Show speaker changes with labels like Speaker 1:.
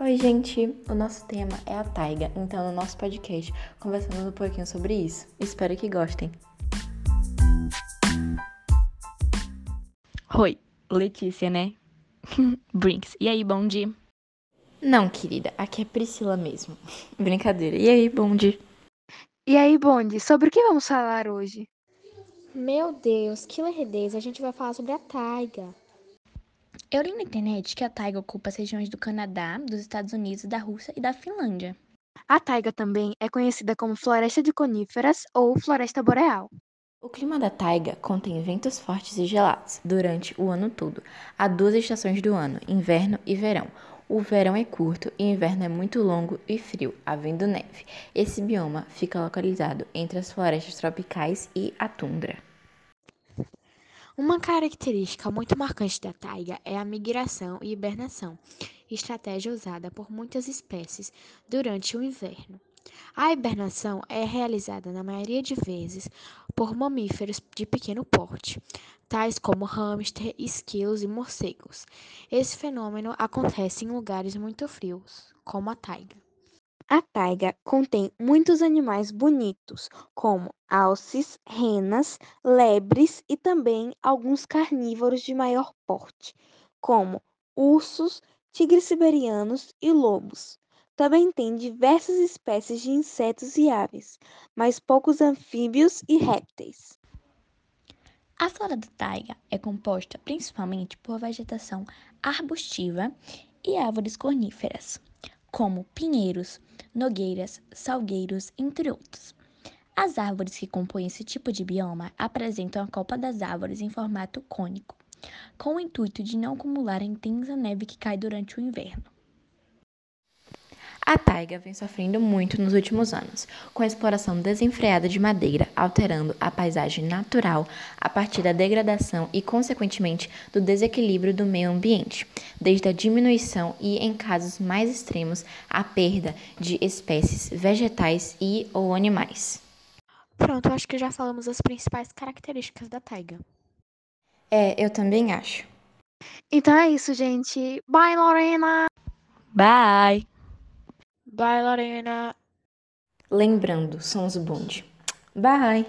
Speaker 1: Oi, gente! O nosso tema é a taiga, então no nosso podcast conversamos um pouquinho sobre isso. Espero que gostem.
Speaker 2: Oi, Letícia, né? Brinks. E aí, bom dia?
Speaker 1: Não, querida, aqui é Priscila mesmo. Brincadeira. E aí, bom dia?
Speaker 3: E aí, Bonde, sobre o que vamos falar hoje?
Speaker 4: Meu Deus, que lerdeza! A gente vai falar sobre a taiga.
Speaker 2: Eu li na internet que a taiga ocupa as regiões do Canadá, dos Estados Unidos, da Rússia e da Finlândia.
Speaker 3: A taiga também é conhecida como floresta de coníferas ou floresta boreal.
Speaker 1: O clima da taiga contém ventos fortes e gelados durante o ano todo. Há duas estações do ano, inverno e verão. O verão é curto e o inverno é muito longo e frio, havendo neve. Esse bioma fica localizado entre as florestas tropicais e a tundra.
Speaker 4: Uma característica muito marcante da taiga é a migração e hibernação, estratégia usada por muitas espécies durante o inverno. A hibernação é realizada na maioria de vezes por mamíferos de pequeno porte, tais como hamster, esquilos e morcegos. Esse fenômeno acontece em lugares muito frios, como a taiga.
Speaker 3: A taiga contém muitos animais bonitos, como alces, renas, lebres e também alguns carnívoros de maior porte, como ursos, tigres siberianos e lobos. Também tem diversas espécies de insetos e aves, mas poucos anfíbios e répteis.
Speaker 2: A flora da taiga é composta principalmente por vegetação arbustiva e árvores corníferas como pinheiros, nogueiras, salgueiros, entre outros. As árvores que compõem esse tipo de bioma apresentam a copa das árvores em formato cônico, com o intuito de não acumular a intensa neve que cai durante o inverno.
Speaker 1: A taiga vem sofrendo muito nos últimos anos, com a exploração desenfreada de madeira, alterando a paisagem natural a partir da degradação e, consequentemente, do desequilíbrio do meio ambiente, desde a diminuição e, em casos mais extremos, a perda de espécies vegetais e ou animais.
Speaker 4: Pronto, acho que já falamos as principais características da taiga.
Speaker 1: É, eu também acho.
Speaker 3: Então é isso, gente. Bye, Lorena!
Speaker 2: Bye!
Speaker 4: Bye, Lorena!
Speaker 1: Lembrando, somos o bonde. Bye!